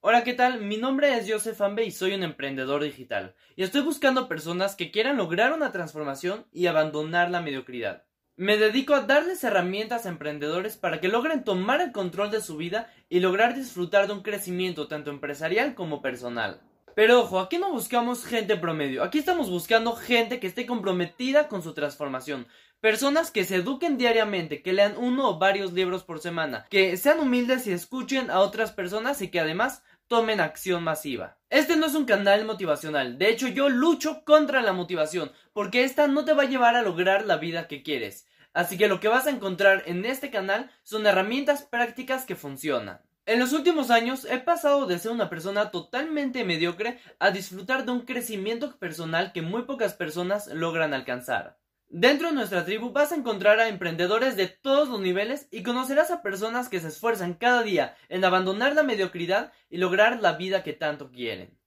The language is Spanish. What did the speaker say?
Hola, ¿qué tal? Mi nombre es Joseph Ambe y soy un emprendedor digital. Y estoy buscando personas que quieran lograr una transformación y abandonar la mediocridad. Me dedico a darles herramientas a emprendedores para que logren tomar el control de su vida y lograr disfrutar de un crecimiento tanto empresarial como personal. Pero ojo, aquí no buscamos gente promedio, aquí estamos buscando gente que esté comprometida con su transformación. Personas que se eduquen diariamente, que lean uno o varios libros por semana, que sean humildes y escuchen a otras personas y que además tomen acción masiva. Este no es un canal motivacional, de hecho yo lucho contra la motivación, porque esta no te va a llevar a lograr la vida que quieres. Así que lo que vas a encontrar en este canal son herramientas prácticas que funcionan. En los últimos años he pasado de ser una persona totalmente mediocre a disfrutar de un crecimiento personal que muy pocas personas logran alcanzar. Dentro de nuestra tribu vas a encontrar a emprendedores de todos los niveles y conocerás a personas que se esfuerzan cada día en abandonar la mediocridad y lograr la vida que tanto quieren.